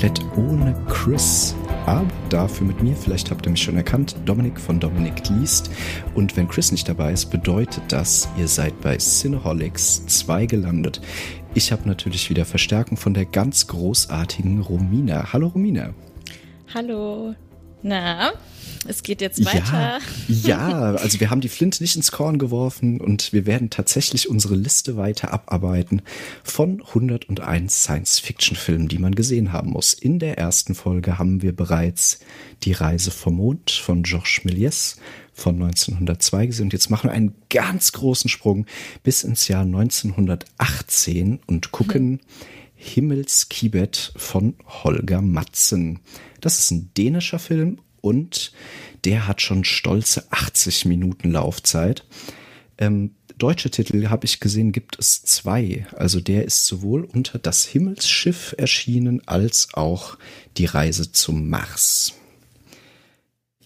komplett ohne Chris, aber dafür mit mir. Vielleicht habt ihr mich schon erkannt, Dominik von Dominik liest. Und wenn Chris nicht dabei ist, bedeutet das, ihr seid bei Cineholics 2 gelandet. Ich habe natürlich wieder Verstärkung von der ganz großartigen Romina. Hallo Romina. Hallo. Na, es geht jetzt weiter. Ja, ja, also wir haben die Flinte nicht ins Korn geworfen und wir werden tatsächlich unsere Liste weiter abarbeiten von 101 Science-Fiction-Filmen, die man gesehen haben muss. In der ersten Folge haben wir bereits Die Reise vom Mond von Georges Méliès von 1902 gesehen. Und jetzt machen wir einen ganz großen Sprung bis ins Jahr 1918 und gucken hm. Himmelskibet von Holger Matzen. Das ist ein dänischer Film und der hat schon stolze 80 Minuten Laufzeit. Ähm, deutsche Titel habe ich gesehen, gibt es zwei. Also der ist sowohl unter Das Himmelsschiff erschienen als auch Die Reise zum Mars.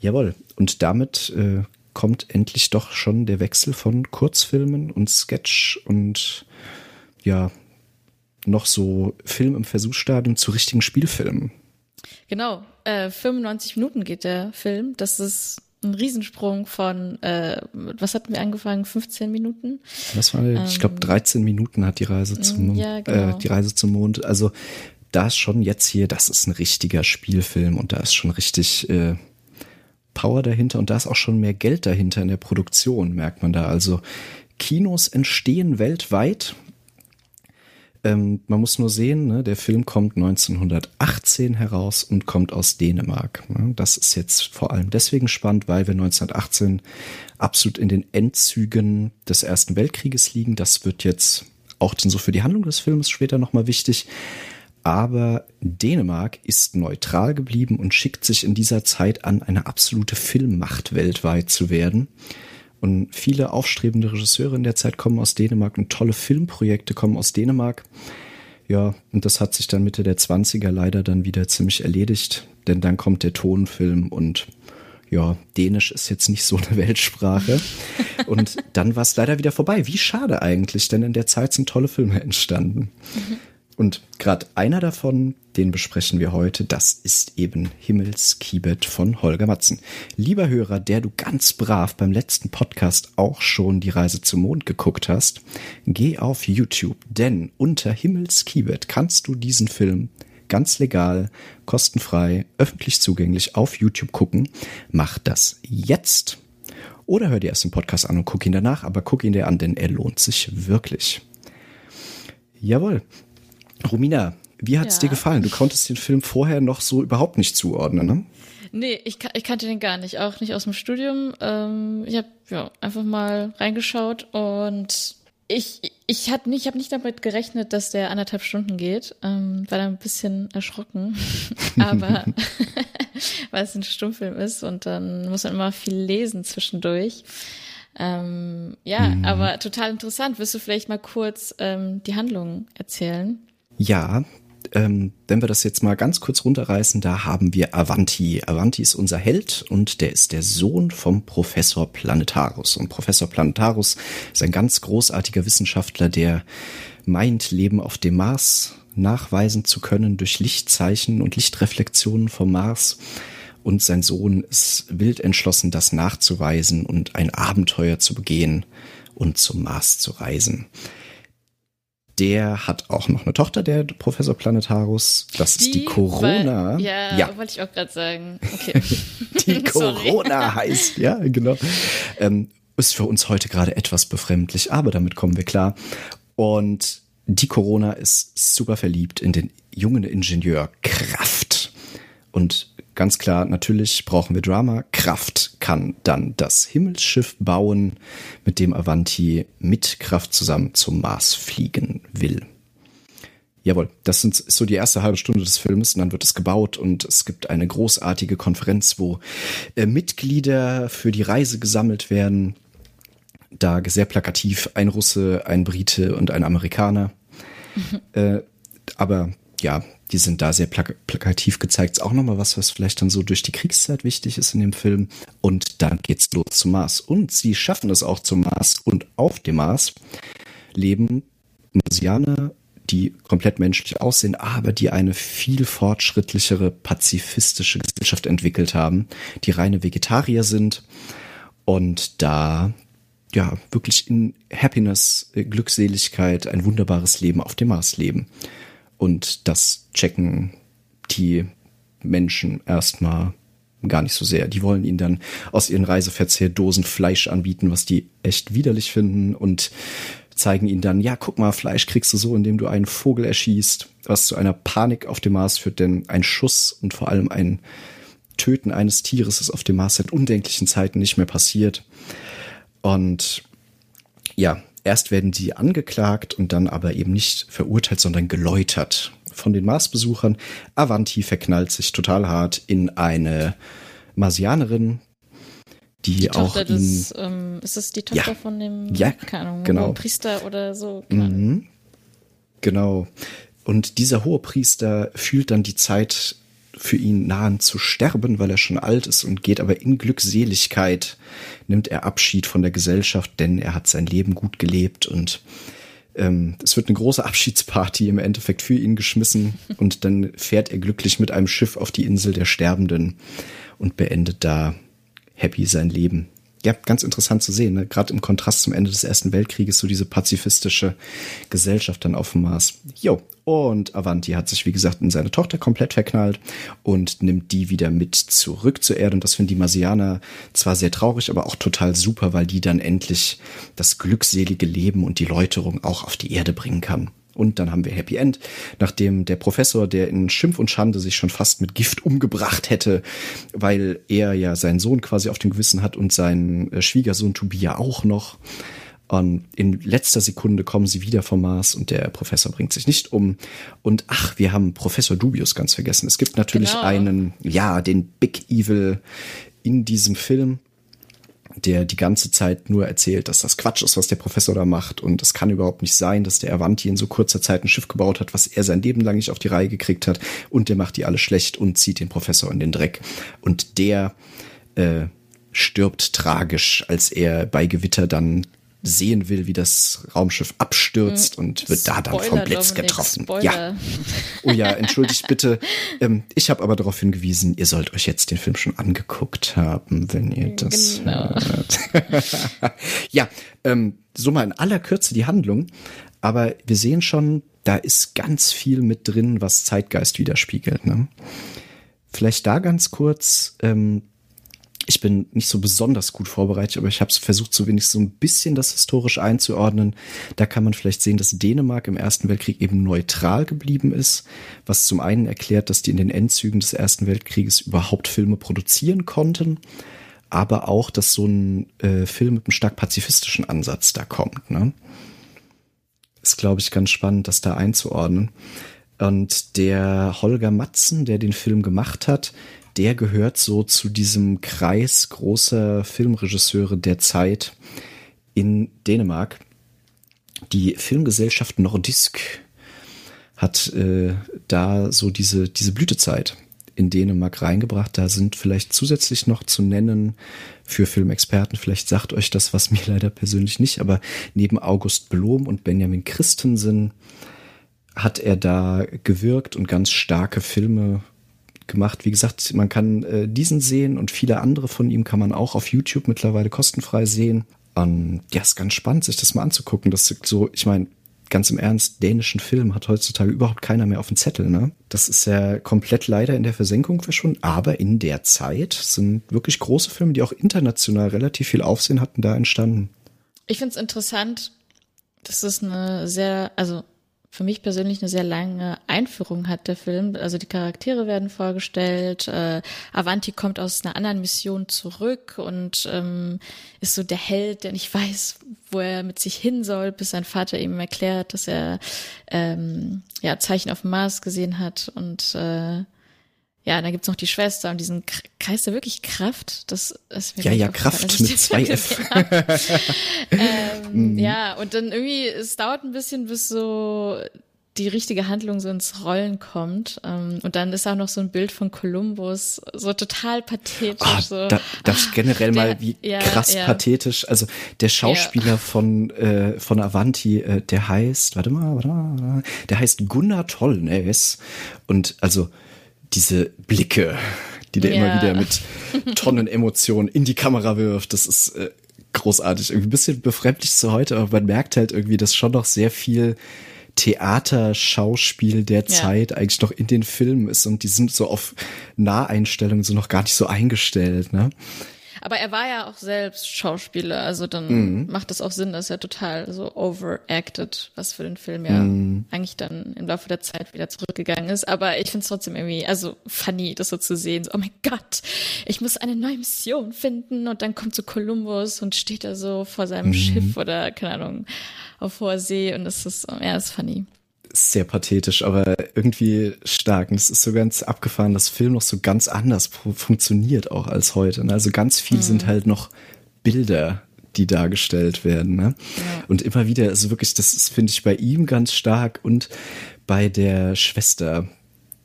Jawohl, und damit äh, kommt endlich doch schon der Wechsel von Kurzfilmen und Sketch und ja, noch so Film im Versuchsstadium zu richtigen Spielfilmen. Genau, äh, 95 Minuten geht der Film. Das ist ein Riesensprung von, äh, was hatten wir angefangen? 15 Minuten? Das war, ähm, ich glaube, 13 Minuten hat die Reise zum, ja, genau. äh, die Reise zum Mond. Also da ist schon jetzt hier, das ist ein richtiger Spielfilm und da ist schon richtig äh, Power dahinter und da ist auch schon mehr Geld dahinter in der Produktion, merkt man da. Also Kinos entstehen weltweit ähm, man muss nur sehen, ne, der Film kommt 1918 heraus und kommt aus Dänemark. Ne? Das ist jetzt vor allem deswegen spannend, weil wir 1918 absolut in den Endzügen des Ersten Weltkrieges liegen. Das wird jetzt auch so für die Handlung des Films später nochmal wichtig. Aber Dänemark ist neutral geblieben und schickt sich in dieser Zeit an, eine absolute Filmmacht weltweit zu werden. Und viele aufstrebende Regisseure in der Zeit kommen aus Dänemark und tolle Filmprojekte kommen aus Dänemark. Ja, und das hat sich dann Mitte der 20er leider dann wieder ziemlich erledigt, denn dann kommt der Tonfilm und ja, Dänisch ist jetzt nicht so eine Weltsprache. Und dann war es leider wieder vorbei. Wie schade eigentlich, denn in der Zeit sind tolle Filme entstanden. Mhm. Und gerade einer davon, den besprechen wir heute, das ist eben Himmelskibet von Holger Matzen. Lieber Hörer, der du ganz brav beim letzten Podcast auch schon die Reise zum Mond geguckt hast, geh auf YouTube, denn unter Himmelskibet kannst du diesen Film ganz legal, kostenfrei, öffentlich zugänglich auf YouTube gucken. Mach das jetzt. Oder hör dir erst den Podcast an und guck ihn danach, aber guck ihn dir an, denn er lohnt sich wirklich. Jawohl. Romina, wie hat es ja. dir gefallen? Du konntest den Film vorher noch so überhaupt nicht zuordnen, ne? Nee, ich, ich kannte den gar nicht, auch nicht aus dem Studium. Ähm, ich habe ja, einfach mal reingeschaut und ich, ich habe nicht, hab nicht damit gerechnet, dass der anderthalb Stunden geht. Ähm, war da ein bisschen erschrocken. Aber weil es ein Stummfilm ist und dann muss man immer viel lesen zwischendurch. Ähm, ja, mhm. aber total interessant. Wirst du vielleicht mal kurz ähm, die Handlung erzählen? Ja, ähm, wenn wir das jetzt mal ganz kurz runterreißen, da haben wir Avanti. Avanti ist unser Held und der ist der Sohn vom Professor Planetarus. Und Professor Planetarus ist ein ganz großartiger Wissenschaftler, der meint, Leben auf dem Mars nachweisen zu können durch Lichtzeichen und Lichtreflexionen vom Mars. Und sein Sohn ist wild entschlossen, das nachzuweisen und ein Abenteuer zu begehen und zum Mars zu reisen. Der hat auch noch eine Tochter, der Professor Planetarus. Das die, ist die Corona. Ja, ja, wollte ich auch gerade sagen. Okay. die Corona heißt, ja, genau. Ähm, ist für uns heute gerade etwas befremdlich, aber damit kommen wir klar. Und die Corona ist super verliebt in den jungen Ingenieur Kraft. Und ganz klar, natürlich brauchen wir Drama. Kraft kann dann das Himmelsschiff bauen, mit dem Avanti mit Kraft zusammen zum Mars fliegen will. Jawohl, das sind so die erste halbe Stunde des Films und dann wird es gebaut und es gibt eine großartige Konferenz, wo äh, Mitglieder für die Reise gesammelt werden. Da sehr plakativ ein Russe, ein Brite und ein Amerikaner. Mhm. Äh, aber ja, die sind da sehr plak plakativ gezeigt. Ist auch nochmal was, was vielleicht dann so durch die Kriegszeit wichtig ist in dem Film. Und dann geht's los zum Mars. Und sie schaffen es auch zum Mars. Und auf dem Mars leben Marsianer die komplett menschlich aussehen, aber die eine viel fortschrittlichere pazifistische Gesellschaft entwickelt haben, die reine Vegetarier sind und da ja wirklich in Happiness, äh, Glückseligkeit, ein wunderbares Leben auf dem Mars leben. Und das checken die Menschen erstmal gar nicht so sehr. Die wollen ihnen dann aus ihren Reiseverzehrdosen Fleisch anbieten, was die echt widerlich finden und zeigen ihnen dann, ja, guck mal, Fleisch kriegst du so, indem du einen Vogel erschießt, was zu einer Panik auf dem Mars führt, denn ein Schuss und vor allem ein Töten eines Tieres ist auf dem Mars seit undenklichen Zeiten nicht mehr passiert. Und ja, erst werden die angeklagt und dann aber eben nicht verurteilt, sondern geläutert von den Marsbesuchern. Avanti verknallt sich total hart in eine Marsianerin, die, die auch Tochter des, ähm, ist das die Tochter ja, von dem ja, keine Ahnung, genau. Priester oder so? Mhm, genau. Und dieser hohe Priester fühlt dann die Zeit für ihn nahen zu sterben, weil er schon alt ist und geht aber in Glückseligkeit, nimmt er Abschied von der Gesellschaft, denn er hat sein Leben gut gelebt und ähm, es wird eine große Abschiedsparty im Endeffekt für ihn geschmissen und dann fährt er glücklich mit einem Schiff auf die Insel der Sterbenden und beendet da happy sein Leben ja, ganz interessant zu sehen, ne? gerade im Kontrast zum Ende des Ersten Weltkrieges, so diese pazifistische Gesellschaft dann auf dem Mars. Jo, und Avanti hat sich, wie gesagt, in seine Tochter komplett verknallt und nimmt die wieder mit zurück zur Erde. Und das finden die Marsianer zwar sehr traurig, aber auch total super, weil die dann endlich das glückselige Leben und die Läuterung auch auf die Erde bringen kann. Und dann haben wir Happy End, nachdem der Professor, der in Schimpf und Schande sich schon fast mit Gift umgebracht hätte, weil er ja seinen Sohn quasi auf dem Gewissen hat und seinen äh, Schwiegersohn Tobia auch noch. Und in letzter Sekunde kommen sie wieder vom Mars und der Professor bringt sich nicht um. Und ach, wir haben Professor Dubius ganz vergessen. Es gibt natürlich genau. einen, ja, den Big Evil in diesem Film der die ganze Zeit nur erzählt, dass das Quatsch ist, was der Professor da macht und es kann überhaupt nicht sein, dass der Avanti in so kurzer Zeit ein Schiff gebaut hat, was er sein Leben lang nicht auf die Reihe gekriegt hat und der macht die alle schlecht und zieht den Professor in den Dreck. Und der äh, stirbt tragisch, als er bei Gewitter dann sehen will, wie das Raumschiff abstürzt mhm. und wird Spoiler, da dann vom Blitz Dominik, getroffen. Spoiler. Ja. Oh ja, entschuldigt bitte. Ähm, ich habe aber darauf hingewiesen, ihr sollt euch jetzt den Film schon angeguckt haben, wenn ihr das genau. ja, ähm, so mal in aller Kürze die Handlung. Aber wir sehen schon, da ist ganz viel mit drin, was Zeitgeist widerspiegelt. Ne? Vielleicht da ganz kurz, ähm, ich bin nicht so besonders gut vorbereitet, aber ich habe versucht, so wenig so ein bisschen das historisch einzuordnen. Da kann man vielleicht sehen, dass Dänemark im Ersten Weltkrieg eben neutral geblieben ist, was zum einen erklärt, dass die in den Endzügen des Ersten Weltkrieges überhaupt Filme produzieren konnten, aber auch, dass so ein äh, Film mit einem stark pazifistischen Ansatz da kommt. Ne? Ist, glaube ich, ganz spannend, das da einzuordnen. Und der Holger Matzen, der den Film gemacht hat, der gehört so zu diesem Kreis großer Filmregisseure der Zeit in Dänemark. Die Filmgesellschaft Nordisk hat äh, da so diese, diese Blütezeit in Dänemark reingebracht. Da sind vielleicht zusätzlich noch zu nennen für Filmexperten, vielleicht sagt euch das was mir leider persönlich nicht, aber neben August Blom und Benjamin Christensen hat er da gewirkt und ganz starke Filme gemacht. Wie gesagt, man kann äh, diesen sehen und viele andere von ihm kann man auch auf YouTube mittlerweile kostenfrei sehen. Und ja, ist ganz spannend, sich das mal anzugucken. Das ist so, ich meine, ganz im Ernst, dänischen Film hat heutzutage überhaupt keiner mehr auf dem Zettel, ne? Das ist ja komplett leider in der Versenkung verschwunden, aber in der Zeit sind wirklich große Filme, die auch international relativ viel Aufsehen hatten, da entstanden. Ich finde es interessant, das ist eine sehr, also für mich persönlich eine sehr lange Einführung hat, der Film. Also die Charaktere werden vorgestellt, äh, Avanti kommt aus einer anderen Mission zurück und ähm, ist so der Held, der nicht weiß, wo er mit sich hin soll, bis sein Vater ihm erklärt, dass er ähm, ja Zeichen auf dem Mars gesehen hat und äh, ja, dann gibt's noch die Schwester und diesen Kreis der wirklich Kraft. Das ist mir Ja, ja, Kraft mit zwei F. ähm, mhm. Ja, und dann irgendwie, es dauert ein bisschen, bis so die richtige Handlung so ins Rollen kommt. Ähm, und dann ist auch noch so ein Bild von Kolumbus, so total pathetisch. Oh, so. Da, das generell der, mal, wie ja, krass ja. pathetisch. Also der Schauspieler ja. von, äh, von Avanti, äh, der heißt, warte mal, warte mal, der heißt Gunnar Tollnes. Und also diese Blicke, die der immer wieder mit Tonnen Emotionen in die Kamera wirft, das ist äh, großartig. Irgendwie ein bisschen befremdlich zu heute, aber man merkt halt irgendwie, dass schon noch sehr viel Theaterschauspiel der ja. Zeit eigentlich noch in den Filmen ist und die sind so auf Naheinstellungen so noch gar nicht so eingestellt, ne? Aber er war ja auch selbst Schauspieler, also dann mhm. macht das auch Sinn, dass er total so overacted, was für den Film ja mhm. eigentlich dann im Laufe der Zeit wieder zurückgegangen ist. Aber ich finde es trotzdem irgendwie, also funny, das so zu sehen. So, oh mein Gott, ich muss eine neue Mission finden und dann kommt so Kolumbus und steht da so vor seinem mhm. Schiff oder keine Ahnung auf hoher See und das ist, ja, ist funny sehr pathetisch, aber irgendwie stark. Und es ist so ganz abgefahren, dass Film noch so ganz anders funktioniert auch als heute. Ne? Also ganz viel mhm. sind halt noch Bilder, die dargestellt werden. Ne? Ja. Und immer wieder, also wirklich, das finde ich bei ihm ganz stark und bei der Schwester,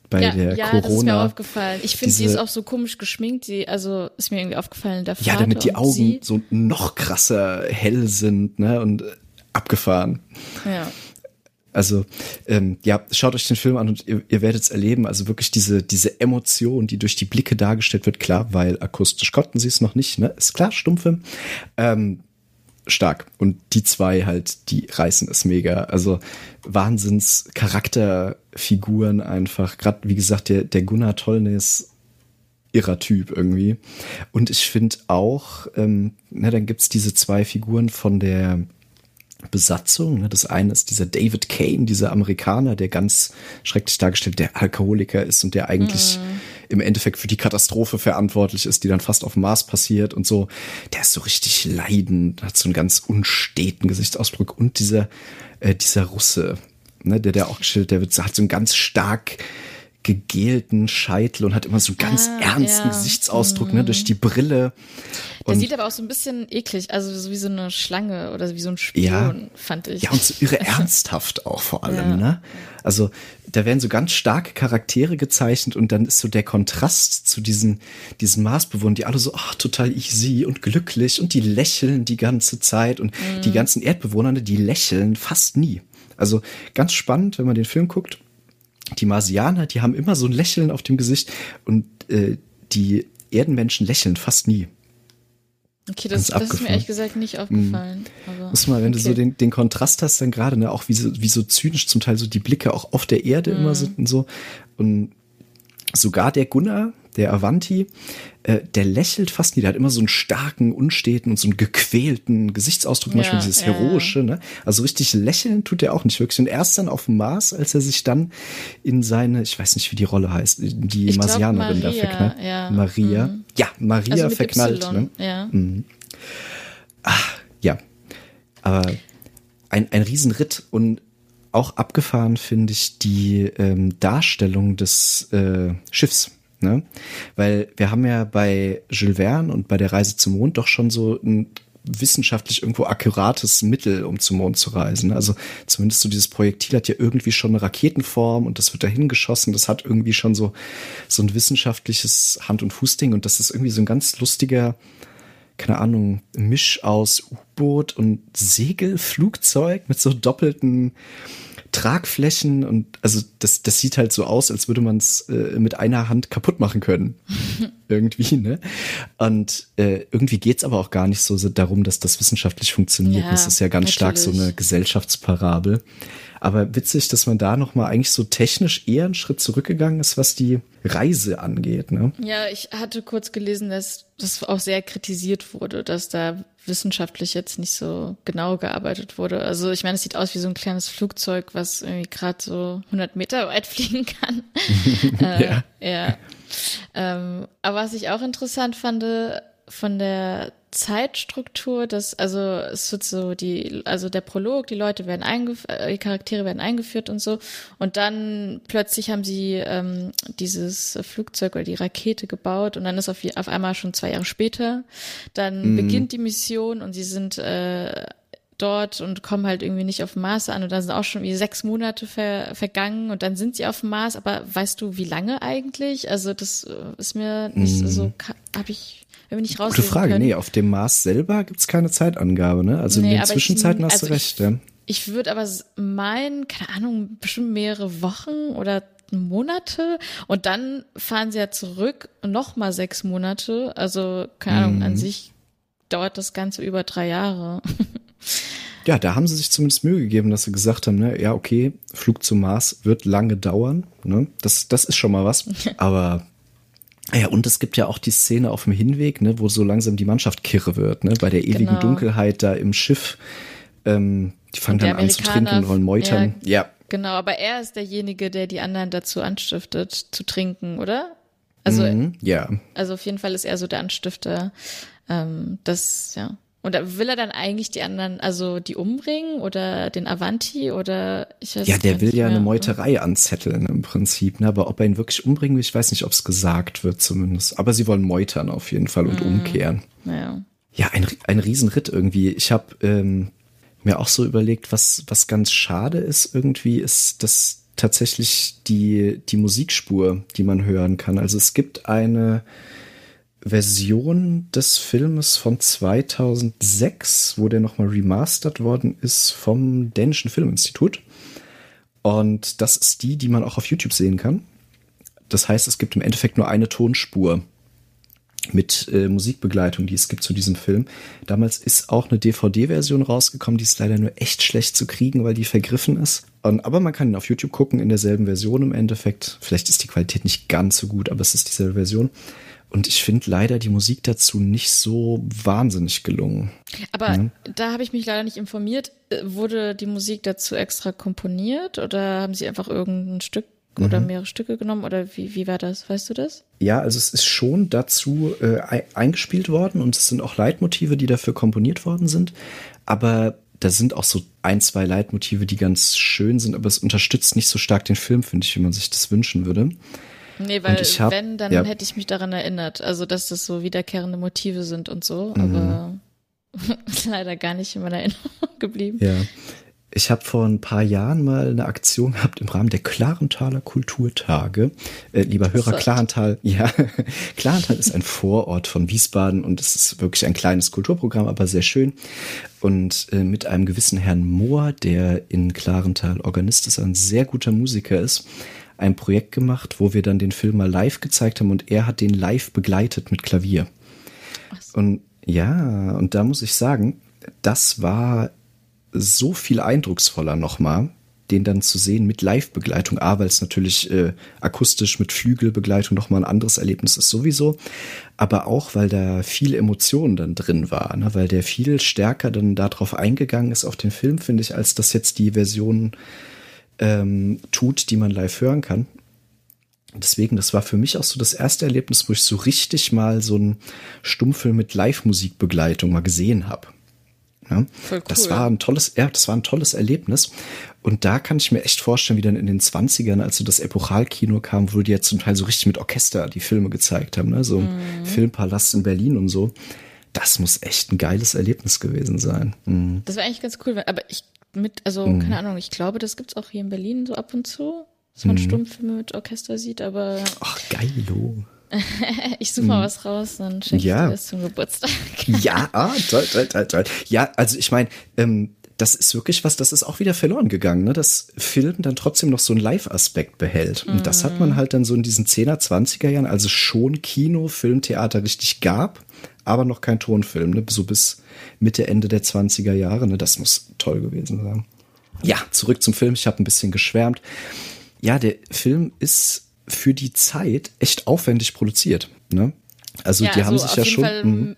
bei ja, der ja, Corona. Das ist mir aufgefallen. Ich finde, sie ist auch so komisch geschminkt. Die, also ist mir irgendwie aufgefallen, der Vater Ja, damit die Augen sie. so noch krasser hell sind, ne? Und abgefahren. Ja. Also ähm, ja, schaut euch den Film an und ihr, ihr werdet es erleben. Also wirklich diese diese Emotion, die durch die Blicke dargestellt wird, klar, weil akustisch konnten sie es noch nicht, ne? Ist klar, Stummfilm. Ähm, stark. Und die zwei halt, die reißen es mega. Also Wahnsinns Charakterfiguren einfach. Gerade wie gesagt, der der Gunnar Tollnes irrer Typ irgendwie. Und ich finde auch, ähm, ne, dann gibt's diese zwei Figuren von der Besatzung. Ne? Das eine ist dieser David Kane, dieser Amerikaner, der ganz schrecklich dargestellt, der Alkoholiker ist und der eigentlich mm. im Endeffekt für die Katastrophe verantwortlich ist, die dann fast auf dem Mars passiert und so. Der ist so richtig leidend, hat so einen ganz unsteten Gesichtsausdruck und dieser, äh, dieser Russe, ne, der der auch gestellt, der wird, hat so einen ganz stark gegelten Scheitel und hat immer so einen ganz ah, ernsten ja. Gesichtsausdruck, mhm. ne, durch die Brille. Der sieht aber auch so ein bisschen eklig, also so wie so eine Schlange oder wie so ein Spion, ja, fand ich. Ja, und so irre ernsthaft auch vor allem, ja. ne? Also da werden so ganz starke Charaktere gezeichnet und dann ist so der Kontrast zu diesen, diesen Marsbewohnern, die alle so, ach, total easy und glücklich und die lächeln die ganze Zeit und mhm. die ganzen Erdbewohner, die lächeln fast nie. Also ganz spannend, wenn man den Film guckt die Marsianer, die haben immer so ein Lächeln auf dem Gesicht und äh, die Erdenmenschen lächeln fast nie. Okay, das, das ist mir ehrlich gesagt nicht aufgefallen. Mhm. Muss mal, wenn okay. du so den, den Kontrast hast, dann gerade, ne, auch wie so, wie so zynisch zum Teil so die Blicke auch auf der Erde mhm. immer sind und so. Und sogar der Gunnar, der Avanti, äh, der lächelt fast nie. Der hat immer so einen starken, unsteten und so einen gequälten Gesichtsausdruck, manchmal ja, dieses heroische. Ne? Also richtig lächeln tut er auch nicht wirklich. Und erst dann auf dem Mars, als er sich dann in seine, ich weiß nicht, wie die Rolle heißt, die ich Marsianerin da verknallt. Ja. Maria. Mhm. Ja, Maria also verknallt. Ne? Ja. Mhm. Ach, ja. Aber ein, ein Riesenritt und auch abgefahren finde ich die ähm, Darstellung des äh, Schiffs. Ne? Weil wir haben ja bei Jules Verne und bei der Reise zum Mond doch schon so ein wissenschaftlich irgendwo akkurates Mittel, um zum Mond zu reisen. Also zumindest so dieses Projektil hat ja irgendwie schon eine Raketenform und das wird dahin geschossen. Das hat irgendwie schon so, so ein wissenschaftliches Hand- und Fußding und das ist irgendwie so ein ganz lustiger, keine Ahnung, Misch aus U-Boot und Segelflugzeug mit so doppelten Tragflächen und also das, das sieht halt so aus, als würde man es äh, mit einer Hand kaputt machen können. irgendwie, ne? Und äh, irgendwie geht's aber auch gar nicht so darum, dass das wissenschaftlich funktioniert. Ja, das ist ja ganz natürlich. stark so eine Gesellschaftsparabel. Aber witzig, dass man da nochmal eigentlich so technisch eher einen Schritt zurückgegangen ist, was die Reise angeht. Ne? Ja, ich hatte kurz gelesen, dass das auch sehr kritisiert wurde, dass da wissenschaftlich jetzt nicht so genau gearbeitet wurde. Also ich meine, es sieht aus wie so ein kleines Flugzeug, was irgendwie gerade so 100 Meter weit fliegen kann. äh, ja. ja. Ähm, aber was ich auch interessant fand, von der Zeitstruktur, dass also es wird so die also der Prolog, die Leute werden eingeführt, äh, die Charaktere werden eingeführt und so und dann plötzlich haben sie ähm, dieses Flugzeug oder die Rakete gebaut und dann ist auf, auf einmal schon zwei Jahre später, dann mhm. beginnt die Mission und sie sind äh, dort und kommen halt irgendwie nicht auf dem Mars an und dann sind auch schon wie sechs Monate ver vergangen und dann sind sie auf dem Mars, aber weißt du, wie lange eigentlich? Also das äh, ist mir nicht mm. so, habe ich wenn wir nicht raus. Gute Frage, können. nee, auf dem Mars selber gibt's keine Zeitangabe, ne? Also nee, in den Zwischenzeiten ich, hast also du recht, ich, ja. Ich würde aber meinen, keine Ahnung, bestimmt mehrere Wochen oder Monate und dann fahren sie ja zurück noch mal sechs Monate. Also keine Ahnung, mm. an mhm. sich dauert das Ganze über drei Jahre. Ja, da haben sie sich zumindest Mühe gegeben, dass sie gesagt haben, ne, ja, okay, Flug zum Mars wird lange dauern, ne? Das, das ist schon mal was. Aber ja, und es gibt ja auch die Szene auf dem Hinweg, ne, wo so langsam die Mannschaft kirre wird, ne, bei der ewigen genau. Dunkelheit da im Schiff. Ähm, die fangen dann an zu trinken und wollen meutern. Ja, ja. Genau, aber er ist derjenige, der die anderen dazu anstiftet, zu trinken, oder? Also, mhm, ja. Also auf jeden Fall ist er so der Anstifter. Ähm, das, ja. Und will er dann eigentlich die anderen, also die umbringen oder den Avanti oder ich weiß Ja, der will ja mehr. eine Meuterei anzetteln im Prinzip, ne? aber ob er ihn wirklich umbringen will, ich weiß nicht, ob es gesagt wird zumindest. Aber sie wollen meutern auf jeden Fall und mhm. umkehren. Ja. Ja, ein, ein Riesenritt irgendwie. Ich habe ähm, mir auch so überlegt, was, was ganz schade ist irgendwie, ist, dass tatsächlich die, die Musikspur, die man hören kann. Also es gibt eine Version des Filmes von 2006, wo der nochmal remastert worden ist vom Dänischen Filminstitut. Und das ist die, die man auch auf YouTube sehen kann. Das heißt, es gibt im Endeffekt nur eine Tonspur mit äh, Musikbegleitung, die es gibt zu diesem Film. Damals ist auch eine DVD-Version rausgekommen, die ist leider nur echt schlecht zu kriegen, weil die vergriffen ist. Und, aber man kann ihn auf YouTube gucken in derselben Version im Endeffekt. Vielleicht ist die Qualität nicht ganz so gut, aber es ist dieselbe Version. Und ich finde leider die Musik dazu nicht so wahnsinnig gelungen. Aber ja. da habe ich mich leider nicht informiert. Äh, wurde die Musik dazu extra komponiert oder haben sie einfach irgendein Stück oder mhm. mehrere Stücke genommen oder wie, wie war das? Weißt du das? Ja, also es ist schon dazu äh, eingespielt worden und es sind auch Leitmotive, die dafür komponiert worden sind. Aber da sind auch so ein, zwei Leitmotive, die ganz schön sind, aber es unterstützt nicht so stark den Film, finde ich, wie man sich das wünschen würde. Nee, weil hab, wenn, dann ja. hätte ich mich daran erinnert. Also, dass das so wiederkehrende Motive sind und so, mhm. aber leider gar nicht in meiner Erinnerung geblieben. Ja. Ich habe vor ein paar Jahren mal eine Aktion gehabt im Rahmen der Klarenthaler Kulturtage. Äh, lieber Hörer, Klarental, ja, Klarental ist ein Vorort von Wiesbaden und es ist wirklich ein kleines Kulturprogramm, aber sehr schön. Und äh, mit einem gewissen Herrn Mohr, der in Klarental Organist ist, ein sehr guter Musiker ist, ein Projekt gemacht, wo wir dann den Film mal live gezeigt haben und er hat den live begleitet mit Klavier. So. Und ja, und da muss ich sagen, das war so viel eindrucksvoller nochmal, den dann zu sehen mit Live-Begleitung. A, weil es natürlich äh, akustisch mit Flügelbegleitung nochmal ein anderes Erlebnis ist sowieso, aber auch, weil da viel Emotion dann drin war, ne? weil der viel stärker dann darauf eingegangen ist auf den Film, finde ich, als das jetzt die Version ähm, tut, die man live hören kann. Deswegen, das war für mich auch so das erste Erlebnis, wo ich so richtig mal so einen Stummfilm mit Live-Musikbegleitung mal gesehen habe. Ja, cool. Das war ein tolles, ja, das war ein tolles Erlebnis. Und da kann ich mir echt vorstellen, wie dann in den 20ern, als so das Epochalkino kam, wo die jetzt zum Teil so richtig mit Orchester die Filme gezeigt haben, ne? so mhm. Filmpalast in Berlin und so. Das muss echt ein geiles Erlebnis gewesen sein. Mhm. Das war eigentlich ganz cool, aber ich mit, also mhm. keine Ahnung, ich glaube, das gibt's auch hier in Berlin so ab und zu, dass man mhm. Stummfilme mit Orchester sieht, aber. Ach, geilo. ich suche mal mhm. was raus, dann schenke ja. ich dir das zum Geburtstag. ja, ah, toll, toll, toll, toll. Ja, also ich meine, ähm, das ist wirklich was, das ist auch wieder verloren gegangen, ne? dass Film dann trotzdem noch so einen Live-Aspekt behält. Und das hat man mhm. halt dann so in diesen 10er, 20er Jahren, also schon Kino, Film, Theater richtig gab, aber noch kein Tonfilm, ne? so bis Mitte, Ende der 20er Jahre. Ne? Das muss toll gewesen sein. Ja, zurück zum Film. Ich habe ein bisschen geschwärmt. Ja, der Film ist für die Zeit echt aufwendig produziert. Ne? Also ja, die haben also sich ja schon Fall mhm.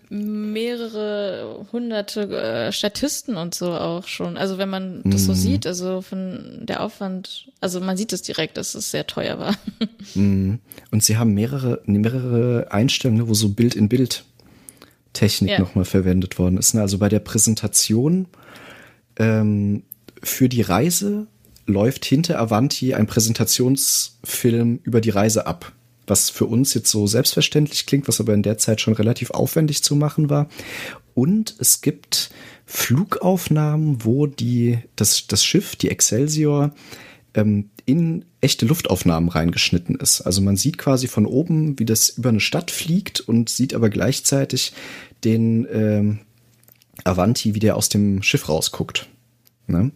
mehrere hunderte äh, Statisten und so auch schon. Also wenn man das so mhm. sieht, also von der Aufwand, also man sieht es direkt, dass es sehr teuer war. Mhm. Und sie haben mehrere mehrere Einstellungen, wo so Bild in Bild Technik ja. nochmal verwendet worden ist. Ne? Also bei der Präsentation ähm, für die Reise läuft hinter Avanti ein Präsentationsfilm über die Reise ab. Was für uns jetzt so selbstverständlich klingt, was aber in der Zeit schon relativ aufwendig zu machen war. Und es gibt Flugaufnahmen, wo die, das, das Schiff, die Excelsior, ähm, in echte Luftaufnahmen reingeschnitten ist. Also man sieht quasi von oben, wie das über eine Stadt fliegt und sieht aber gleichzeitig den ähm, Avanti, wie der aus dem Schiff rausguckt. Ne?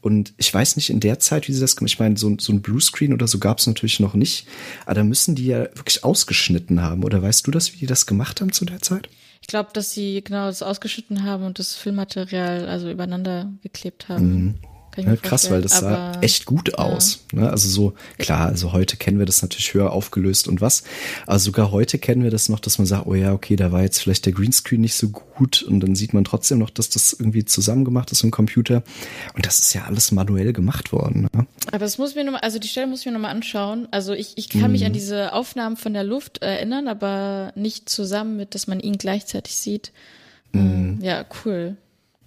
Und ich weiß nicht in der Zeit, wie sie das gemacht Ich meine, so, so ein Bluescreen oder so gab es natürlich noch nicht. Aber da müssen die ja wirklich ausgeschnitten haben. Oder weißt du das, wie die das gemacht haben zu der Zeit? Ich glaube, dass sie genau das ausgeschnitten haben und das Filmmaterial also übereinander geklebt haben. Mhm. Ja, krass, weil das sah echt gut aus. Ja. Ne? Also so, klar, also heute kennen wir das natürlich höher aufgelöst und was. Aber sogar heute kennen wir das noch, dass man sagt, oh ja, okay, da war jetzt vielleicht der Greenscreen nicht so gut und dann sieht man trotzdem noch, dass das irgendwie zusammen gemacht ist im Computer. Und das ist ja alles manuell gemacht worden. Ne? Aber das muss mir nochmal, also die Stelle muss ich mir nochmal anschauen. Also ich, ich kann mhm. mich an diese Aufnahmen von der Luft erinnern, aber nicht zusammen mit, dass man ihn gleichzeitig sieht. Mhm. Ja, cool.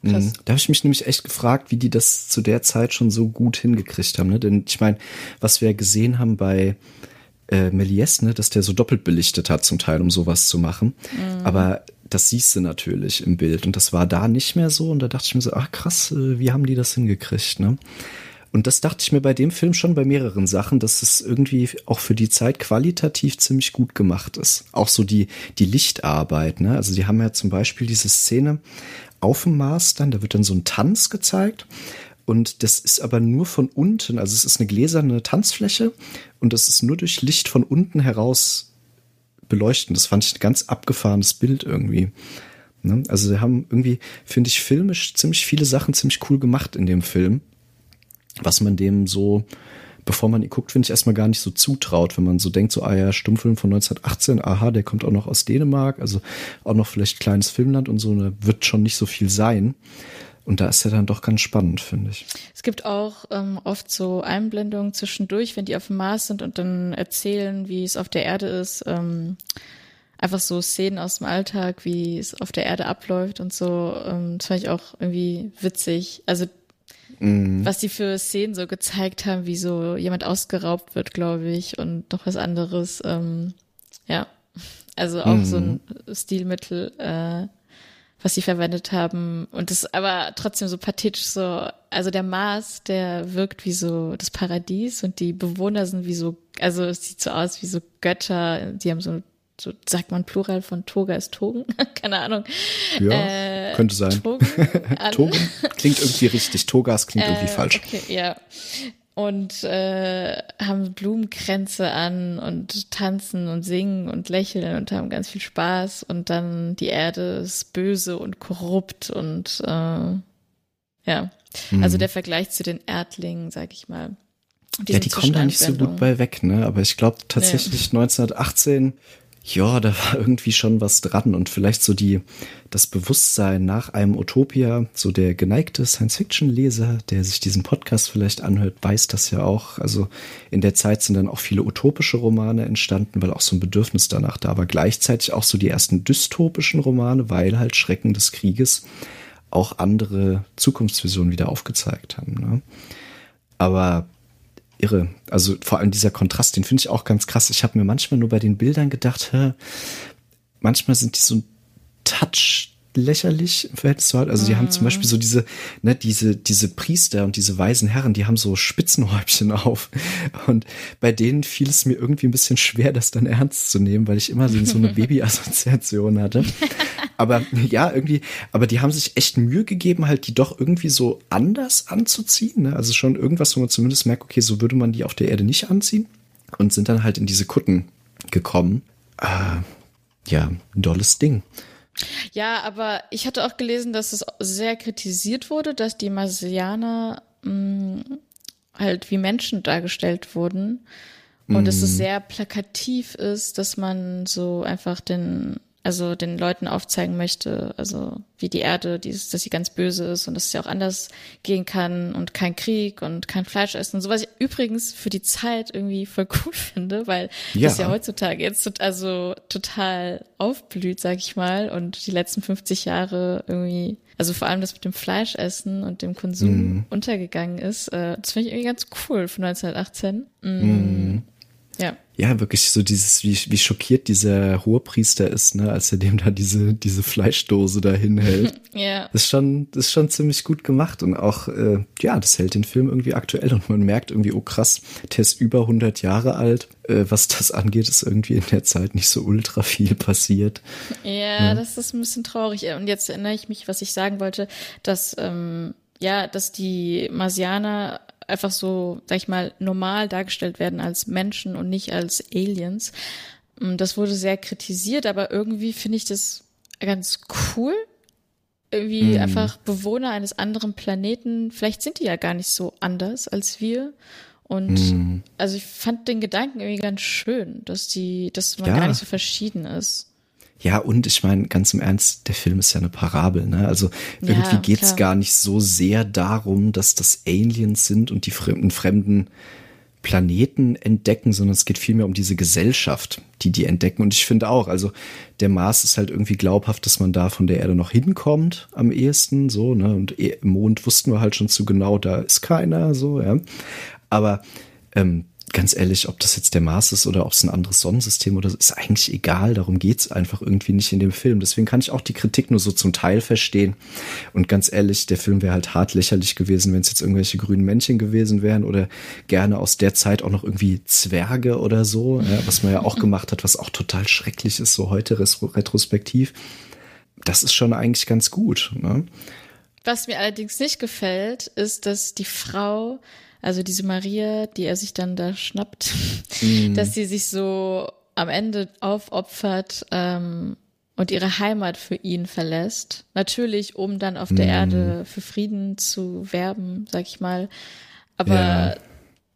Krass. Mhm. Da habe ich mich nämlich echt gefragt, wie die das zu der Zeit schon so gut hingekriegt haben. Ne? Denn ich meine, was wir gesehen haben bei äh, Méliès, ne, dass der so doppelt belichtet hat zum Teil, um sowas zu machen. Mhm. Aber das siehst du natürlich im Bild. Und das war da nicht mehr so. Und da dachte ich mir so, ach krass, äh, wie haben die das hingekriegt? Ne? Und das dachte ich mir bei dem Film schon bei mehreren Sachen, dass es irgendwie auch für die Zeit qualitativ ziemlich gut gemacht ist. Auch so die, die Lichtarbeit, ne? Also die haben ja zum Beispiel diese Szene, auf dem Mars dann, da wird dann so ein Tanz gezeigt. Und das ist aber nur von unten, also es ist eine gläserne Tanzfläche und das ist nur durch Licht von unten heraus beleuchten. Das fand ich ein ganz abgefahrenes Bild irgendwie. Ne? Also sie haben irgendwie, finde ich, filmisch ziemlich viele Sachen ziemlich cool gemacht in dem Film, was man dem so bevor man ihn guckt, finde ich erstmal gar nicht so zutraut, wenn man so denkt, so, ah ja, Stummfilm von 1918, aha, der kommt auch noch aus Dänemark, also auch noch vielleicht kleines Filmland und so, da wird schon nicht so viel sein. Und da ist er dann doch ganz spannend, finde ich. Es gibt auch ähm, oft so Einblendungen zwischendurch, wenn die auf dem Mars sind und dann erzählen, wie es auf der Erde ist. Ähm, einfach so Szenen aus dem Alltag, wie es auf der Erde abläuft und so. Ähm, das fand ich auch irgendwie witzig. Also mhm. was die für Szenen so gezeigt haben, wie so jemand ausgeraubt wird, glaube ich, und noch was anderes. Ähm, ja, also auch mhm. so ein Stilmittel, äh, was sie verwendet haben. Und das aber trotzdem so pathetisch so, also der Mars, der wirkt wie so das Paradies und die Bewohner sind wie so, also es sieht so aus wie so Götter, die haben so so sagt man Plural von Toga ist Togen, keine Ahnung. Ja, äh, könnte sein. Togen, Togen, klingt irgendwie richtig, Togas klingt äh, irgendwie falsch. Okay, ja. Und äh, haben Blumenkränze an und tanzen und singen und lächeln und haben ganz viel Spaß. Und dann die Erde ist böse und korrupt und äh, ja. Mhm. Also der Vergleich zu den Erdlingen, sag ich mal. Ja, die kommen da nicht so gut bei weg, ne? Aber ich glaube tatsächlich nee. 1918 ja, da war irgendwie schon was dran und vielleicht so die, das Bewusstsein nach einem Utopia, so der geneigte Science-Fiction-Leser, der sich diesen Podcast vielleicht anhört, weiß das ja auch. Also in der Zeit sind dann auch viele utopische Romane entstanden, weil auch so ein Bedürfnis danach da war. Gleichzeitig auch so die ersten dystopischen Romane, weil halt Schrecken des Krieges auch andere Zukunftsvisionen wieder aufgezeigt haben. Ne? Aber irre. Also vor allem dieser Kontrast, den finde ich auch ganz krass. Ich habe mir manchmal nur bei den Bildern gedacht, hä, manchmal sind die so ein Touch lächerlich im Verhältnis zu heute. Also die mhm. haben zum Beispiel so diese, ne, diese, diese Priester und diese weisen Herren, die haben so Spitzenhäubchen auf. Und bei denen fiel es mir irgendwie ein bisschen schwer, das dann ernst zu nehmen, weil ich immer so, so eine Baby-Assoziation hatte. Aber ja, irgendwie, aber die haben sich echt Mühe gegeben, halt die doch irgendwie so anders anzuziehen. Ne? Also schon irgendwas, wo man zumindest merkt, okay, so würde man die auf der Erde nicht anziehen. Und sind dann halt in diese Kutten gekommen. Äh, ja, ein dolles Ding. Ja, aber ich hatte auch gelesen, dass es sehr kritisiert wurde, dass die Marsianer mh, mm, halt wie Menschen dargestellt wurden und mm. dass es sehr plakativ ist, dass man so einfach den also den Leuten aufzeigen möchte, also wie die Erde, dieses, dass sie ganz böse ist und dass es ja auch anders gehen kann und kein Krieg und kein Fleisch essen. So was ich übrigens für die Zeit irgendwie voll cool finde, weil ja. das ja heutzutage jetzt also total aufblüht, sag ich mal, und die letzten 50 Jahre irgendwie, also vor allem das mit dem Fleischessen und dem Konsum mhm. untergegangen ist. Äh, das finde ich irgendwie ganz cool von 1918. Mhm. Mhm. Ja. Ja, wirklich so dieses, wie, wie schockiert dieser Hohepriester ist, ne, als er dem da diese, diese Fleischdose da hinhält. ja. Das ist schon, das ist schon ziemlich gut gemacht und auch, äh, ja, das hält den Film irgendwie aktuell und man merkt irgendwie, oh krass, der ist über 100 Jahre alt. Äh, was das angeht, ist irgendwie in der Zeit nicht so ultra viel passiert. Ja, ja, das ist ein bisschen traurig. Und jetzt erinnere ich mich, was ich sagen wollte, dass, ähm, ja, dass die Marsianer einfach so, sag ich mal, normal dargestellt werden als Menschen und nicht als Aliens. Mm, das wurde sehr kritisiert, aber irgendwie finde ich das ganz cool. Irgendwie mm. einfach Bewohner eines anderen Planeten. Vielleicht sind die ja gar nicht so anders als wir. Und mm. also ich fand den Gedanken irgendwie ganz schön, dass die, dass man ja. gar nicht so verschieden ist. Ja, und ich meine, ganz im Ernst, der Film ist ja eine Parabel, ne? Also irgendwie ja, geht's gar nicht so sehr darum, dass das Aliens sind und die fremden, fremden Planeten entdecken, sondern es geht vielmehr um diese Gesellschaft, die die entdecken. Und ich finde auch, also der Mars ist halt irgendwie glaubhaft, dass man da von der Erde noch hinkommt am ehesten, so, ne? Und im Mond wussten wir halt schon zu genau, da ist keiner, so, ja. Aber ähm, ganz ehrlich, ob das jetzt der Mars ist oder ob es ein anderes Sonnensystem oder so, ist eigentlich egal. Darum geht's einfach irgendwie nicht in dem Film. Deswegen kann ich auch die Kritik nur so zum Teil verstehen. Und ganz ehrlich, der Film wäre halt hart lächerlich gewesen, wenn es jetzt irgendwelche grünen Männchen gewesen wären oder gerne aus der Zeit auch noch irgendwie Zwerge oder so, ja, was man ja auch gemacht hat, was auch total schrecklich ist, so heute retrospektiv. Das ist schon eigentlich ganz gut. Ne? Was mir allerdings nicht gefällt, ist, dass die Frau also diese Maria, die er sich dann da schnappt, mm. dass sie sich so am Ende aufopfert ähm, und ihre Heimat für ihn verlässt. Natürlich, um dann auf der mm. Erde für Frieden zu werben, sag ich mal. Aber ja.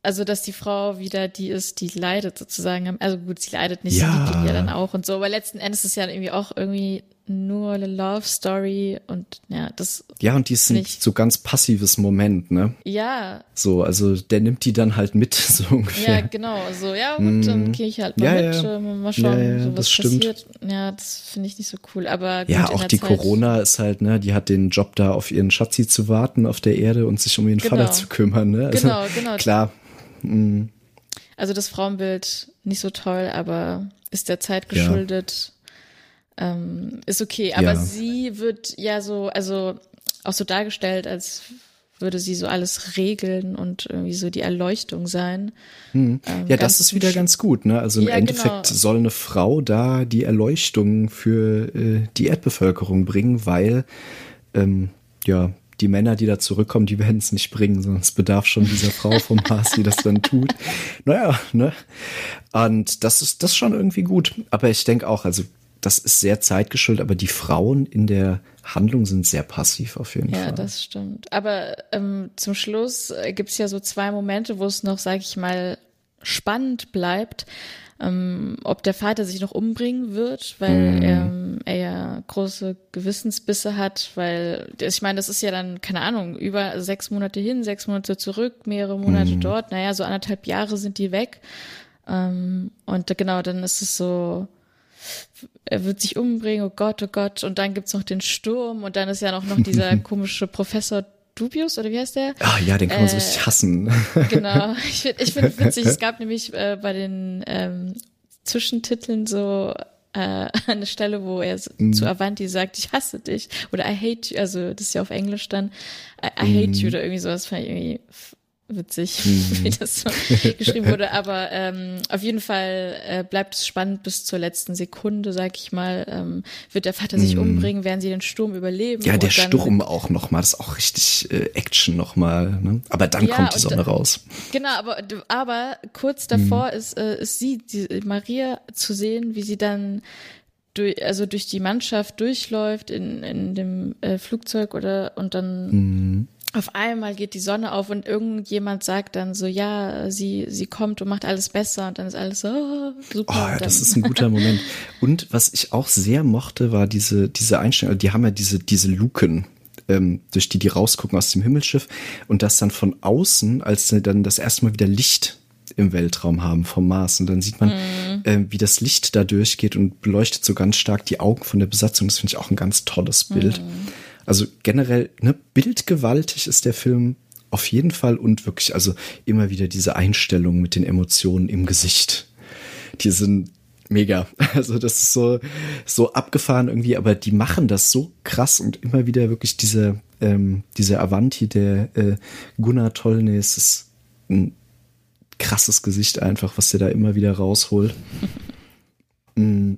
also, dass die Frau wieder die ist, die leidet sozusagen. Also gut, sie leidet nicht, ja. sie liebt ja dann auch und so. Aber letzten Endes ist es ja irgendwie auch irgendwie nur eine Love Story und ja, das. Ja, und die ist ein so ganz passives Moment, ne? Ja. So, also der nimmt die dann halt mit, so ungefähr. Ja, genau. So, ja, gut, dann mm. gehe ich halt mal ja, mit, ja. mal schauen, ja, ja, so was das passiert. Stimmt. Ja, das finde ich nicht so cool. Aber gut, ja, auch die Zeit Corona ist halt, ne, die hat den Job da auf ihren Schatzi zu warten auf der Erde und sich um ihren genau. Vater zu kümmern, ne? Also, genau, genau. Klar. Mhm. Also das Frauenbild nicht so toll, aber ist der Zeit geschuldet ähm, ist okay. Aber ja. sie wird ja so, also auch so dargestellt, als würde sie so alles regeln und irgendwie so die Erleuchtung sein. Hm. Ähm, ja, das ist wieder ganz gut, ne? Also im ja, Endeffekt genau. soll eine Frau da die Erleuchtung für äh, die Erdbevölkerung bringen, weil ähm, ja die Männer, die da zurückkommen, die werden es nicht bringen, sondern es bedarf schon dieser Frau vom Mars, die das dann tut. Naja, ne? Und das ist das ist schon irgendwie gut. Aber ich denke auch, also das ist sehr zeitgeschuldet, aber die Frauen in der Handlung sind sehr passiv auf jeden ja, Fall. Ja, das stimmt. Aber ähm, zum Schluss äh, gibt es ja so zwei Momente, wo es noch, sag ich mal, spannend bleibt, ähm, ob der Vater sich noch umbringen wird, weil mm. ähm, er ja große Gewissensbisse hat, weil ich meine, das ist ja dann, keine Ahnung, über sechs Monate hin, sechs Monate zurück, mehrere Monate mm. dort, naja, so anderthalb Jahre sind die weg. Ähm, und genau, dann ist es so, er wird sich umbringen, oh Gott, oh Gott. Und dann gibt's noch den Sturm und dann ist ja noch, noch dieser komische Professor Dubius oder wie heißt der? Ah ja, den kann man äh, so richtig hassen. Genau. Ich finde ich find witzig, es gab nämlich äh, bei den ähm, Zwischentiteln so äh, eine Stelle, wo er mm. zu Avanti sagt, ich hasse dich oder I hate you, also das ist ja auf Englisch dann, I, I hate mm. you oder irgendwie sowas, fand ich irgendwie witzig, mhm. wie das so geschrieben wurde. Aber ähm, auf jeden Fall äh, bleibt es spannend bis zur letzten Sekunde, sag ich mal. Ähm, wird der Vater sich mhm. umbringen? Werden sie den Sturm überleben? Ja, der Sturm auch nochmal. Das ist auch richtig äh, Action nochmal. Ne? Aber dann ja, kommt die Sonne raus. Genau, aber, aber kurz davor mhm. ist, äh, ist sie, die Maria, zu sehen, wie sie dann durch, also durch die Mannschaft durchläuft in, in dem äh, Flugzeug oder und dann mhm auf einmal geht die Sonne auf und irgendjemand sagt dann so, ja, sie, sie kommt und macht alles besser und dann ist alles so oh, super. Oh, ja, das ist ein guter Moment. Und was ich auch sehr mochte, war diese, diese Einstellung, die haben ja diese, diese Luken, ähm, durch die die rausgucken aus dem Himmelsschiff und das dann von außen, als sie dann das erste Mal wieder Licht im Weltraum haben vom Mars und dann sieht man, mm. äh, wie das Licht da durchgeht und beleuchtet so ganz stark die Augen von der Besatzung. Das finde ich auch ein ganz tolles Bild. Mm. Also generell, ne, bildgewaltig ist der Film auf jeden Fall und wirklich, also immer wieder diese Einstellung mit den Emotionen im Gesicht. die sind mega. Also das ist so, so abgefahren irgendwie, aber die machen das so krass und immer wieder wirklich diese, ähm, diese Avanti der äh, Gunnar Tollnes ist ein krasses Gesicht einfach, was der da immer wieder rausholt. Mm,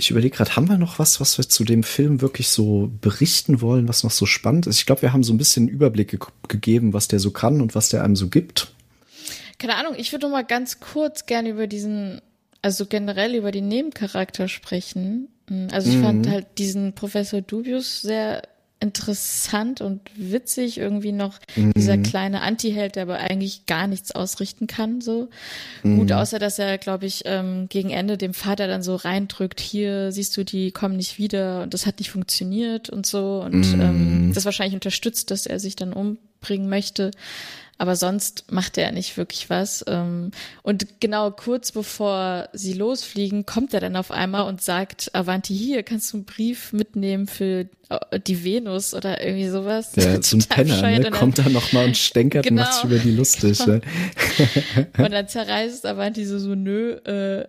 ich überlege gerade, haben wir noch was, was wir zu dem Film wirklich so berichten wollen, was noch so spannend ist? Ich glaube, wir haben so ein bisschen einen Überblick ge gegeben, was der so kann und was der einem so gibt. Keine Ahnung, ich würde mal ganz kurz gerne über diesen, also generell über den Nebencharakter sprechen. Also ich mhm. fand halt diesen Professor Dubius sehr interessant und witzig irgendwie noch mhm. dieser kleine Anti-Held, der aber eigentlich gar nichts ausrichten kann, so. Mhm. Gut, außer dass er, glaube ich, ähm, gegen Ende dem Vater dann so reindrückt, hier siehst du, die kommen nicht wieder und das hat nicht funktioniert und so und mhm. ähm, das wahrscheinlich unterstützt, dass er sich dann umbringen möchte aber sonst macht er nicht wirklich was. Ähm, und genau kurz bevor sie losfliegen, kommt er dann auf einmal und sagt, Avanti, hier kannst du einen Brief mitnehmen für äh, die Venus oder irgendwie sowas. Ja, ein Penner, ne? kommt da nochmal und stänkert genau, und macht sich über die lustig. Genau. Ne? und dann zerreißt Avanti so, so nö, äh,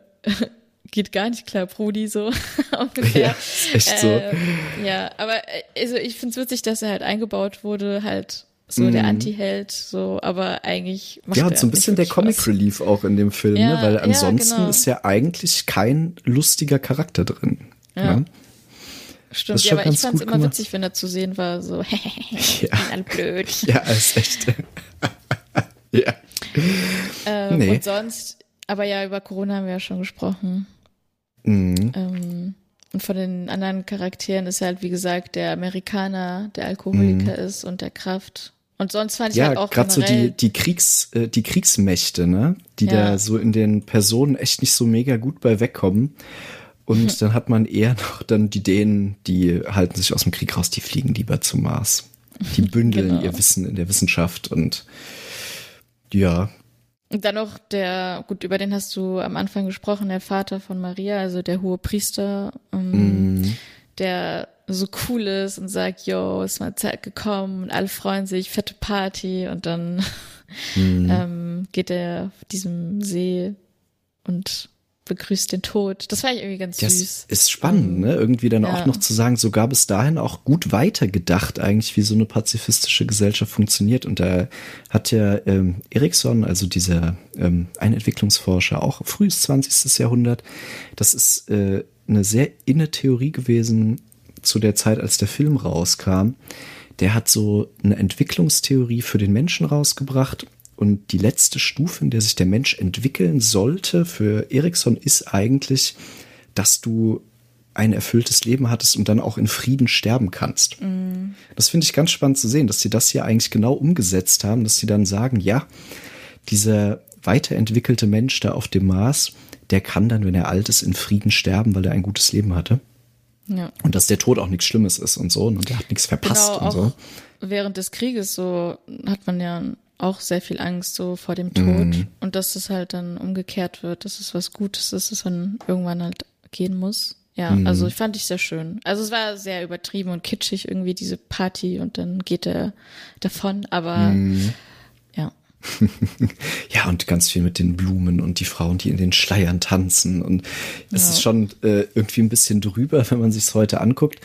geht gar nicht klar, Brudi, so ungefähr. Ja, ist echt so. Äh, ja, aber äh, also ich finde es witzig, dass er halt eingebaut wurde, halt so mm. der mhm. Anti-Held, so, aber eigentlich macht Ja, und so ein bisschen der Comic was. Relief auch in dem Film, ne? ja, ne? weil ansonsten ja, genau. ist ja eigentlich kein lustiger Charakter drin. Ja. Ne? Stimmt, ja, aber ich fand es immer gemacht. witzig, wenn er zu sehen war, so, ja. alle blöd. Ja, ist echt. ja. Ähm, nee. Und sonst, aber ja, über Corona haben wir ja schon gesprochen. Mhm. Ähm, und von den anderen Charakteren ist halt, wie gesagt, der Amerikaner, der Alkoholiker mhm. ist und der Kraft. Und sonst fand ich ja, halt auch gerade so die die Kriegs äh, die Kriegsmächte, ne, die ja. da so in den Personen echt nicht so mega gut bei wegkommen. Und hm. dann hat man eher noch dann die Dänen, die halten sich aus dem Krieg raus, die fliegen lieber zum Mars. Die bündeln genau. ihr Wissen in der Wissenschaft und ja. Und dann noch der, gut, über den hast du am Anfang gesprochen, der Vater von Maria, also der hohe Priester, ähm, mm. der so cool ist und sagt, yo, ist mal Zeit gekommen und alle freuen sich, fette Party und dann mm. ähm, geht er auf diesem See und begrüßt den Tod. Das war ich irgendwie ganz das süß. Ist spannend, ne? Irgendwie dann ja. auch noch zu sagen, sogar bis dahin auch gut weitergedacht eigentlich, wie so eine pazifistische Gesellschaft funktioniert. Und da hat ja ähm, Erikson, also dieser ähm, Einentwicklungsforscher, auch frühes 20. Jahrhundert, das ist äh, eine sehr inne Theorie gewesen zu der Zeit, als der Film rauskam. Der hat so eine Entwicklungstheorie für den Menschen rausgebracht und die letzte Stufe, in der sich der Mensch entwickeln sollte für Erikson, ist eigentlich, dass du ein erfülltes Leben hattest und dann auch in Frieden sterben kannst. Mm. Das finde ich ganz spannend zu sehen, dass sie das hier eigentlich genau umgesetzt haben, dass sie dann sagen, ja, dieser weiterentwickelte Mensch da auf dem Mars, der kann dann, wenn er alt ist, in Frieden sterben, weil er ein gutes Leben hatte. Ja. Und dass der Tod auch nichts Schlimmes ist und so und der hat nichts verpasst genau, und so. Während des Krieges so hat man ja auch sehr viel Angst so vor dem Tod mhm. und dass es halt dann umgekehrt wird, dass es was Gutes ist, dass es dann irgendwann halt gehen muss. Ja, mhm. also ich fand ich sehr schön. Also es war sehr übertrieben und kitschig irgendwie diese Party und dann geht er davon, aber mhm. ja. und ganz viel mit den Blumen und die Frauen, die in den Schleiern tanzen. Und es ja. ist schon äh, irgendwie ein bisschen drüber, wenn man sich es heute anguckt.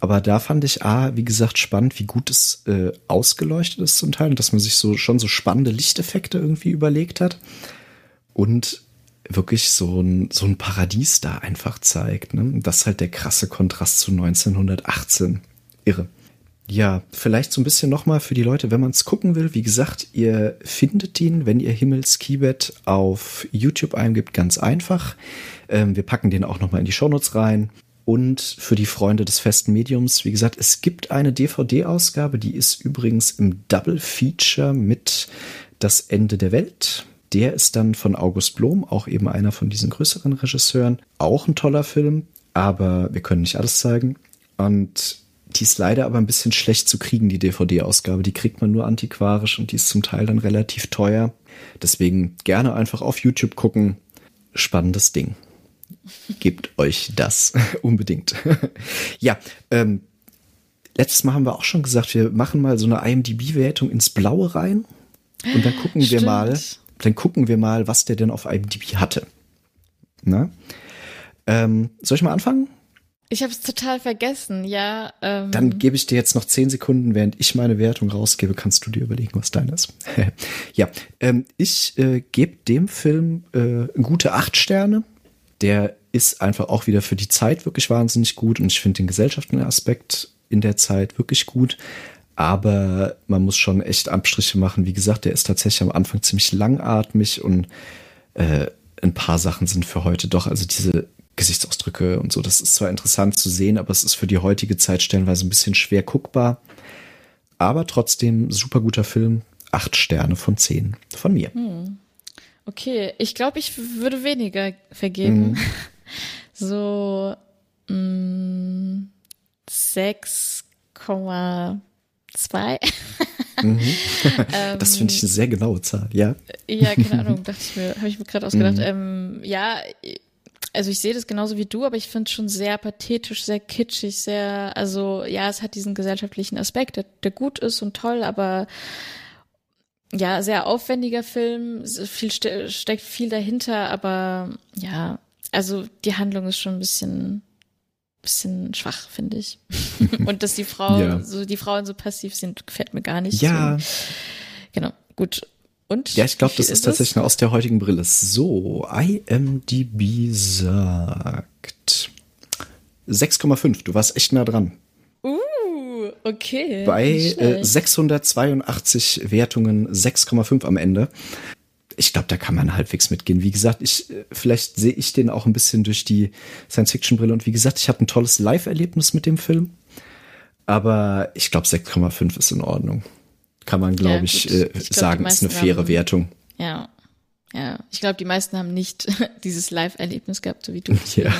Aber da fand ich A, wie gesagt, spannend, wie gut es äh, ausgeleuchtet ist zum Teil und dass man sich so schon so spannende Lichteffekte irgendwie überlegt hat. Und wirklich so ein, so ein Paradies da einfach zeigt. Ne? Das ist halt der krasse Kontrast zu 1918. Irre. Ja, vielleicht so ein bisschen nochmal für die Leute, wenn man es gucken will. Wie gesagt, ihr findet ihn, wenn ihr Himmels Kibet auf YouTube eingibt, ganz einfach. Ähm, wir packen den auch nochmal in die Shownotes rein. Und für die Freunde des festen Mediums, wie gesagt, es gibt eine DVD-Ausgabe, die ist übrigens im Double Feature mit Das Ende der Welt. Der ist dann von August Blom, auch eben einer von diesen größeren Regisseuren. Auch ein toller Film, aber wir können nicht alles zeigen. Und die ist leider aber ein bisschen schlecht zu kriegen, die DVD-Ausgabe. Die kriegt man nur antiquarisch und die ist zum Teil dann relativ teuer. Deswegen gerne einfach auf YouTube gucken. Spannendes Ding. Gebt euch das unbedingt. ja, ähm, letztes Mal haben wir auch schon gesagt, wir machen mal so eine IMDb-Wertung ins Blaue rein und dann gucken Stimmt. wir mal, dann gucken wir mal, was der denn auf IMDb hatte. Na? Ähm, soll ich mal anfangen? Ich habe es total vergessen, ja. Ähm. Dann gebe ich dir jetzt noch zehn Sekunden, während ich meine Wertung rausgebe, kannst du dir überlegen, was dein ist. ja, ähm, ich äh, gebe dem Film äh, gute acht Sterne. Der ist einfach auch wieder für die Zeit wirklich wahnsinnig gut und ich finde den gesellschaftlichen Aspekt in der Zeit wirklich gut. Aber man muss schon echt Abstriche machen. Wie gesagt, der ist tatsächlich am Anfang ziemlich langatmig und äh, ein paar Sachen sind für heute doch, also diese Gesichtsausdrücke und so. Das ist zwar interessant zu sehen, aber es ist für die heutige Zeit stellenweise ein bisschen schwer guckbar. Aber trotzdem super guter Film. Acht Sterne von zehn von mir. Hm. Okay, ich glaube, ich würde weniger vergeben. Mhm. So mh, 6,2. mhm. das finde ich eine sehr genaue Zahl, ja. Ja, keine Ahnung, dachte ich mir, habe ich mir gerade ausgedacht. Mhm. Ähm, ja, also ich sehe das genauso wie du, aber ich finde es schon sehr pathetisch, sehr kitschig, sehr, also ja, es hat diesen gesellschaftlichen Aspekt, der, der gut ist und toll, aber ja, sehr aufwendiger Film, viel ste steckt viel dahinter, aber ja, also die Handlung ist schon ein bisschen bisschen schwach, finde ich. und dass die Frau ja. so die Frauen so passiv sind, gefällt mir gar nicht. Ja. So. Genau. Gut. Und ja, ich glaube, das ist, tatsächlich aus der heutigen Brille. So, IMDb sagt 6,5. Du warst echt nah dran. Uh, okay. Bei äh, 682 Wertungen 6,5 am Ende. Ich glaube, da kann man halbwegs mitgehen. Wie gesagt, ich äh, vielleicht sehe ich den auch ein bisschen durch die Science-Fiction-Brille. Und wie gesagt, ich hatte ein tolles Live-Erlebnis mit dem Film. Aber ich glaube, 6,5 ist in Ordnung kann man, glaube ja, ich, äh, ich glaub, sagen, ist eine faire haben, Wertung. Ja. Ja, ich glaube, die meisten haben nicht dieses Live-Erlebnis gehabt, so wie du. Ja.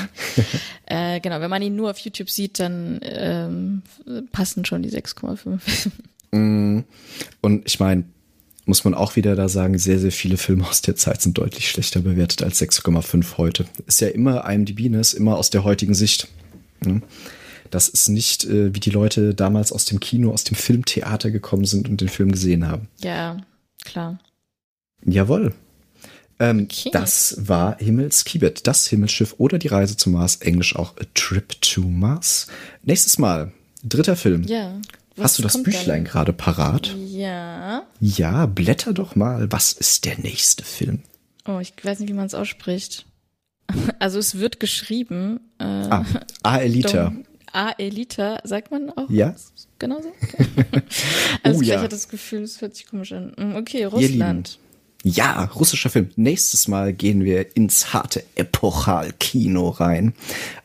äh, genau, wenn man ihn nur auf YouTube sieht, dann ähm, passen schon die 6,5. Mm. Und ich meine, muss man auch wieder da sagen, sehr, sehr viele Filme aus der Zeit sind deutlich schlechter bewertet als 6,5 heute. Ist ja immer IMDb, ne? Ist immer aus der heutigen Sicht. Ne? Das ist nicht, äh, wie die Leute damals aus dem Kino, aus dem Filmtheater gekommen sind und den Film gesehen haben. Ja, klar. Jawohl. Ähm, okay. Das war Himmelskibet, das Himmelsschiff oder die Reise zum Mars, englisch auch A Trip to Mars. Nächstes Mal, dritter Film. Ja. Hast du das Büchlein gerade parat? Ja. Ja, blätter doch mal. Was ist der nächste Film? Oh, ich weiß nicht, wie man es ausspricht. Also es wird geschrieben. Äh, ah, Aelita. A-Elita, sagt man auch? Ja. Genauso? Okay. also oh, ja. ich hatte das Gefühl, es hört sich komisch an. Mm, okay, Russland. Ja, russischer Film. Nächstes Mal gehen wir ins harte Epochal-Kino rein.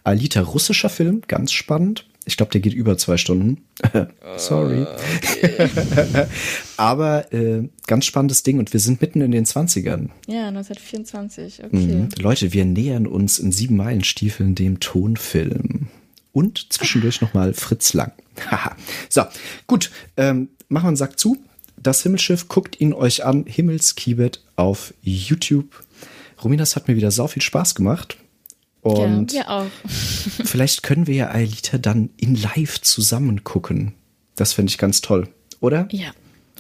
Alita, russischer Film, ganz spannend. Ich glaube, der geht über zwei Stunden. Sorry. Okay. Aber äh, ganz spannendes Ding und wir sind mitten in den 20ern. Ja, 1924, okay. Mhm. Leute, wir nähern uns in sieben Meilenstiefeln dem Tonfilm und zwischendurch nochmal Fritz Lang. so, gut, ähm, machen wir einen Sack zu. Das Himmelsschiff, guckt ihn euch an. Himmelskibet auf YouTube. Rominas hat mir wieder sau viel Spaß gemacht. Und ja, wir auch. vielleicht können wir ja Aelita dann in live zusammen gucken. Das fände ich ganz toll, oder? Ja.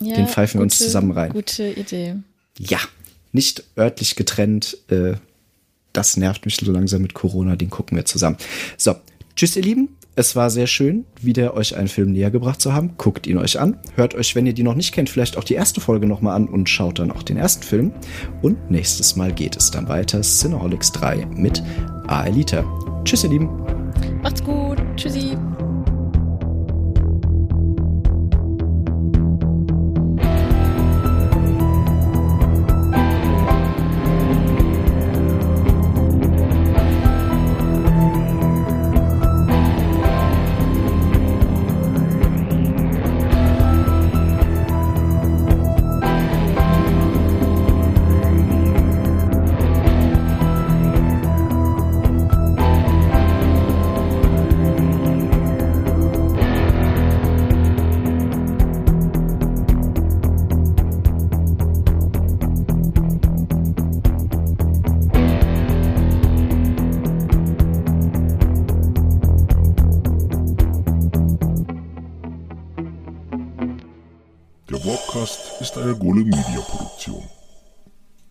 ja Den pfeifen wir uns zusammen rein. Gute Idee. Ja, nicht örtlich getrennt. Äh, das nervt mich so langsam mit Corona. Den gucken wir zusammen. So, Tschüss, ihr Lieben. Es war sehr schön, wieder euch einen Film näher gebracht zu haben. Guckt ihn euch an. Hört euch, wenn ihr die noch nicht kennt, vielleicht auch die erste Folge nochmal an und schaut dann auch den ersten Film. Und nächstes Mal geht es dann weiter. Cineholics 3 mit Aelita. Tschüss, ihr Lieben. Macht's gut. Tschüssi.